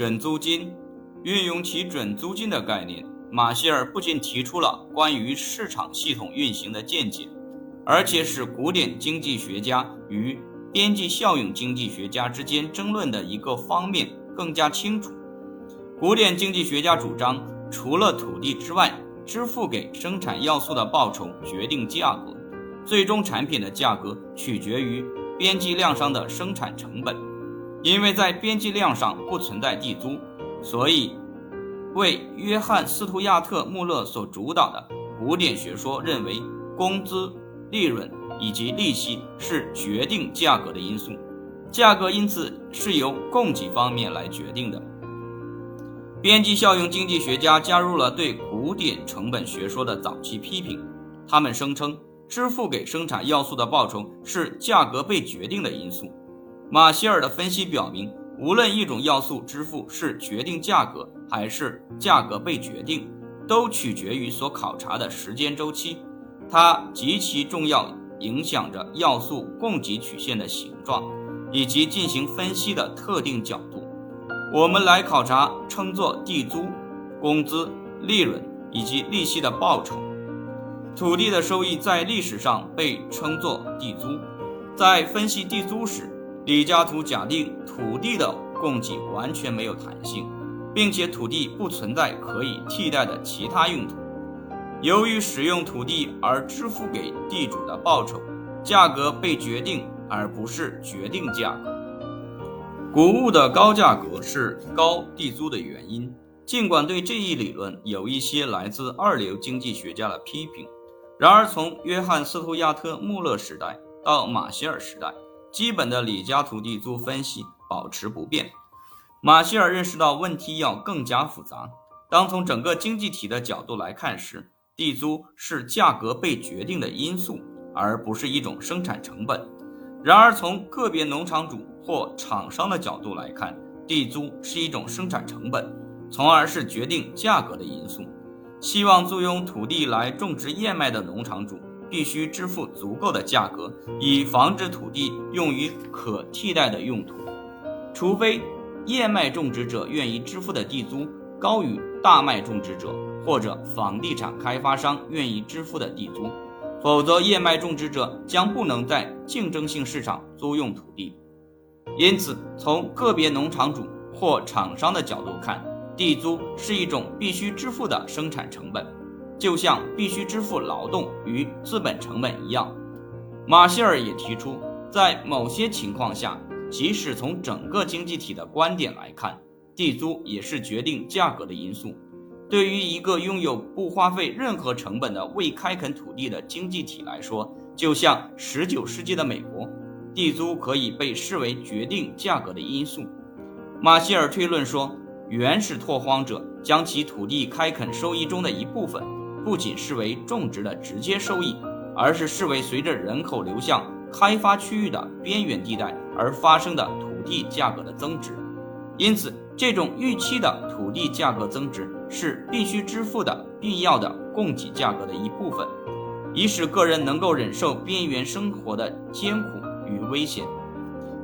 准租金，运用其准租金的概念，马歇尔不仅提出了关于市场系统运行的见解，而且使古典经济学家与边际效应经济学家之间争论的一个方面更加清楚。古典经济学家主张，除了土地之外，支付给生产要素的报酬决定价格，最终产品的价格取决于边际量上的生产成本。因为在边际量上不存在地租，所以为约翰·斯图亚特·穆勒所主导的古典学说认为，工资、利润以及利息是决定价格的因素，价格因此是由供给方面来决定的。边际效应经济学家加入了对古典成本学说的早期批评，他们声称，支付给生产要素的报酬是价格被决定的因素。马歇尔的分析表明，无论一种要素支付是决定价格，还是价格被决定，都取决于所考察的时间周期。它极其重要，影响着要素供给曲线的形状，以及进行分析的特定角度。我们来考察称作地租、工资、利润以及利息的报酬。土地的收益在历史上被称作地租。在分析地租时，李嘉图假定土地的供给完全没有弹性，并且土地不存在可以替代的其他用途。由于使用土地而支付给地主的报酬，价格被决定而不是决定价格。谷物的高价格是高地租的原因。尽管对这一理论有一些来自二流经济学家的批评，然而从约翰·斯图亚特·穆勒时代到马歇尔时代。基本的李家土地租分析保持不变。马歇尔认识到问题要更加复杂。当从整个经济体的角度来看时，地租是价格被决定的因素，而不是一种生产成本。然而，从个别农场主或厂商的角度来看，地租是一种生产成本，从而是决定价格的因素。希望租用土地来种植燕麦的农场主。必须支付足够的价格，以防止土地用于可替代的用途。除非燕麦种植者愿意支付的地租高于大麦种植者或者房地产开发商愿意支付的地租，否则燕麦种植者将不能在竞争性市场租用土地。因此，从个别农场主或厂商的角度看，地租是一种必须支付的生产成本。就像必须支付劳动与资本成本一样，马歇尔也提出，在某些情况下，即使从整个经济体的观点来看，地租也是决定价格的因素。对于一个拥有不花费任何成本的未开垦土地的经济体来说，就像19世纪的美国，地租可以被视为决定价格的因素。马歇尔推论说，原始拓荒者将其土地开垦收益中的一部分。不仅视为种植的直接收益，而是视为随着人口流向开发区域的边缘地带而发生的土地价格的增值。因此，这种预期的土地价格增值是必须支付的必要的供给价格的一部分，以使个人能够忍受边缘生活的艰苦与危险。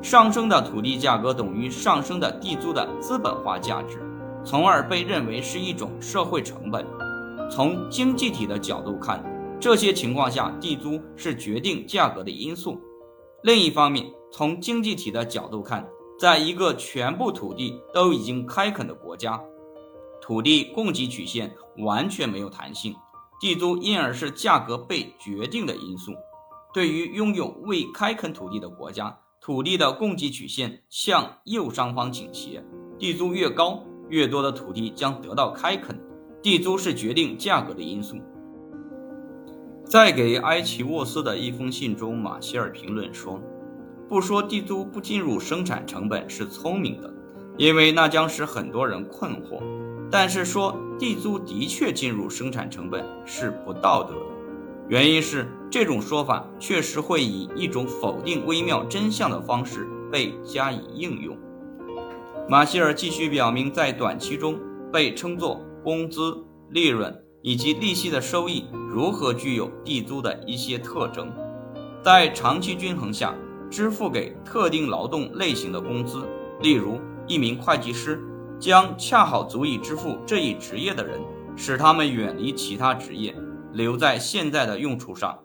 上升的土地价格等于上升的地租的资本化价值，从而被认为是一种社会成本。从经济体的角度看，这些情况下，地租是决定价格的因素。另一方面，从经济体的角度看，在一个全部土地都已经开垦的国家，土地供给曲线完全没有弹性，地租因而是价格被决定的因素。对于拥有未开垦土地的国家，土地的供给曲线向右上方倾斜，地租越高，越多的土地将得到开垦。地租是决定价格的因素。在给埃奇沃斯的一封信中，马歇尔评论说：“不说地租不进入生产成本是聪明的，因为那将使很多人困惑；但是说地租的确进入生产成本是不道德的，原因是这种说法确实会以一种否定微妙真相的方式被加以应用。”马歇尔继续表明，在短期中被称作。工资、利润以及利息的收益如何具有地租的一些特征？在长期均衡下，支付给特定劳动类型的工资，例如一名会计师，将恰好足以支付这一职业的人，使他们远离其他职业，留在现在的用处上。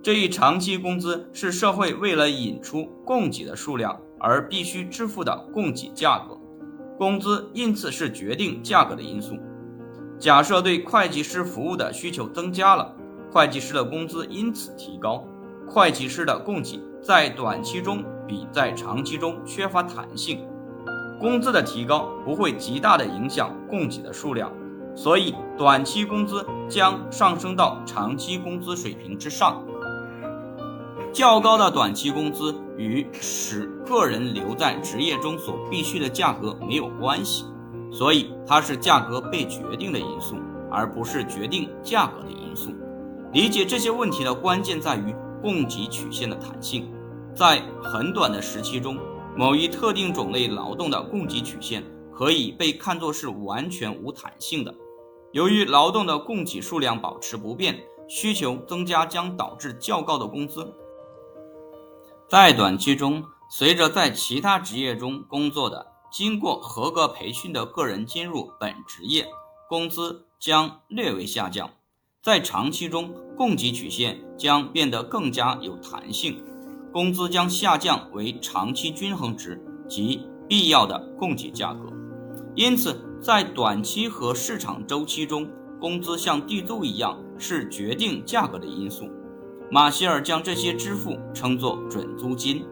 这一长期工资是社会为了引出供给的数量而必须支付的供给价格，工资因此是决定价格的因素。假设对会计师服务的需求增加了，会计师的工资因此提高。会计师的供给在短期中比在长期中缺乏弹性，工资的提高不会极大的影响供给的数量，所以短期工资将上升到长期工资水平之上。较高的短期工资与使个人留在职业中所必须的价格没有关系，所以它是价格被决定的因素，而不是决定价格的因素。理解这些问题的关键在于供给曲线的弹性。在很短的时期中，某一特定种类劳动的供给曲线可以被看作是完全无弹性的。由于劳动的供给数量保持不变，需求增加将导致较高的工资。在短期中，随着在其他职业中工作的、经过合格培训的个人进入本职业，工资将略微下降。在长期中，供给曲线将变得更加有弹性，工资将下降为长期均衡值及必要的供给价格。因此，在短期和市场周期中，工资像地租一样是决定价格的因素。马歇尔将这些支付称作准租金，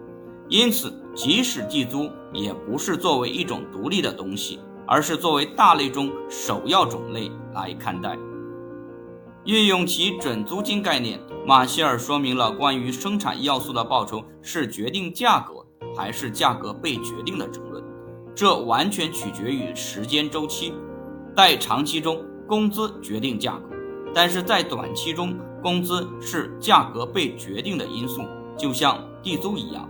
因此，即使地租也不是作为一种独立的东西，而是作为大类中首要种类来看待。运用其准租金概念，马歇尔说明了关于生产要素的报酬是决定价格还是价格被决定的争论，这完全取决于时间周期。在长期中，工资决定价格，但是在短期中。工资是价格被决定的因素，就像地租一样。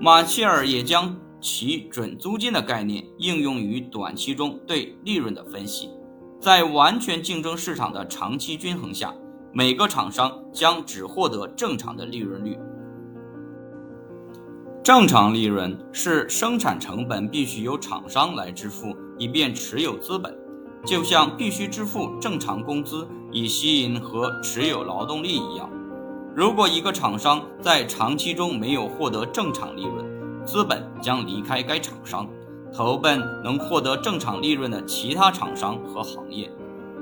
马歇尔也将其准租金的概念应用于短期中对利润的分析。在完全竞争市场的长期均衡下，每个厂商将只获得正常的利润率。正常利润是生产成本必须由厂商来支付，以便持有资本。就像必须支付正常工资以吸引和持有劳动力一样，如果一个厂商在长期中没有获得正常利润，资本将离开该厂商，投奔能获得正常利润的其他厂商和行业。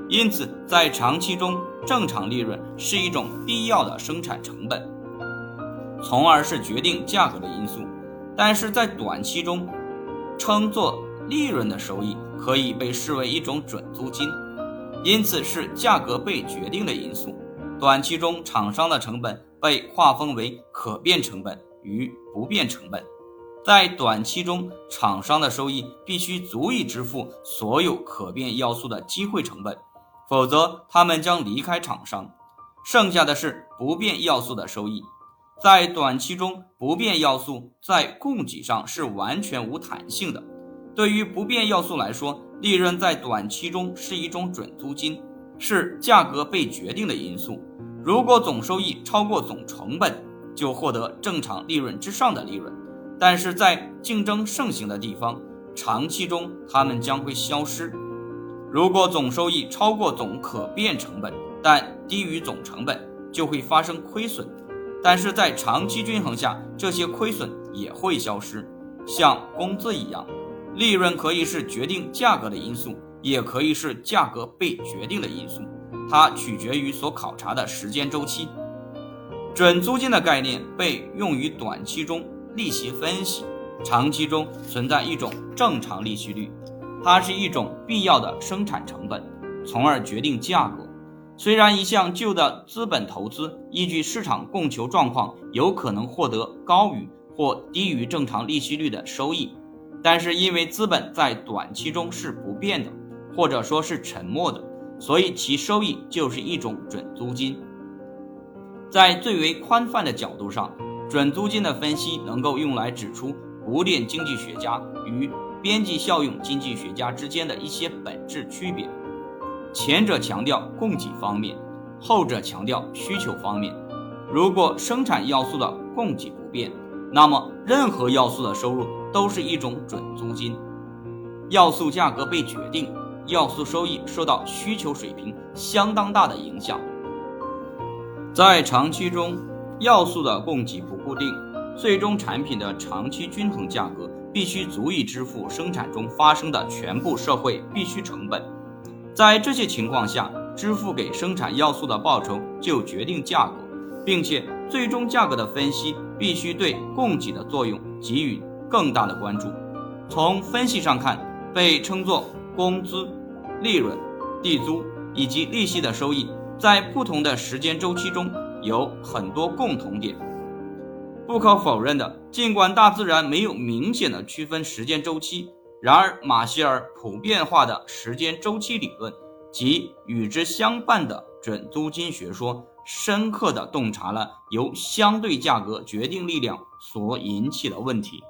因此，在长期中，正常利润是一种必要的生产成本，从而是决定价格的因素。但是在短期中，称作利润的收益。可以被视为一种准租金，因此是价格被决定的因素。短期中，厂商的成本被划分为可变成本与不变成本。在短期中，厂商的收益必须足以支付所有可变要素的机会成本，否则他们将离开厂商。剩下的是不变要素的收益。在短期中，不变要素在供给上是完全无弹性的。对于不变要素来说，利润在短期中是一种准租金，是价格被决定的因素。如果总收益超过总成本，就获得正常利润之上的利润。但是在竞争盛行的地方，长期中它们将会消失。如果总收益超过总可变成本，但低于总成本，就会发生亏损。但是在长期均衡下，这些亏损也会消失，像工资一样。利润可以是决定价格的因素，也可以是价格被决定的因素，它取决于所考察的时间周期。准租金的概念被用于短期中利息分析，长期中存在一种正常利息率，它是一种必要的生产成本，从而决定价格。虽然一项旧的资本投资依据市场供求状况有可能获得高于或低于正常利息率的收益。但是因为资本在短期中是不变的，或者说是沉默的，所以其收益就是一种准租金。在最为宽泛的角度上，准租金的分析能够用来指出古典经济学家与边际效用经济学家之间的一些本质区别。前者强调供给方面，后者强调需求方面。如果生产要素的供给不变，那么任何要素的收入。都是一种准租金，要素价格被决定，要素收益受到需求水平相当大的影响。在长期中，要素的供给不固定，最终产品的长期均衡价格必须足以支付生产中发生的全部社会必需成本。在这些情况下，支付给生产要素的报酬就决定价格，并且最终价格的分析必须对供给的作用给予更大的关注。从分析上看，被称作工资、利润、地租以及利息的收益。在不同的时间周期中有很多共同点。不可否认的，尽管大自然没有明显的区分时间周期，然而马歇尔普遍化的时间周期理论及与之相伴的准租金学说，深刻地洞察了由相对价格决定力量所引起的问题。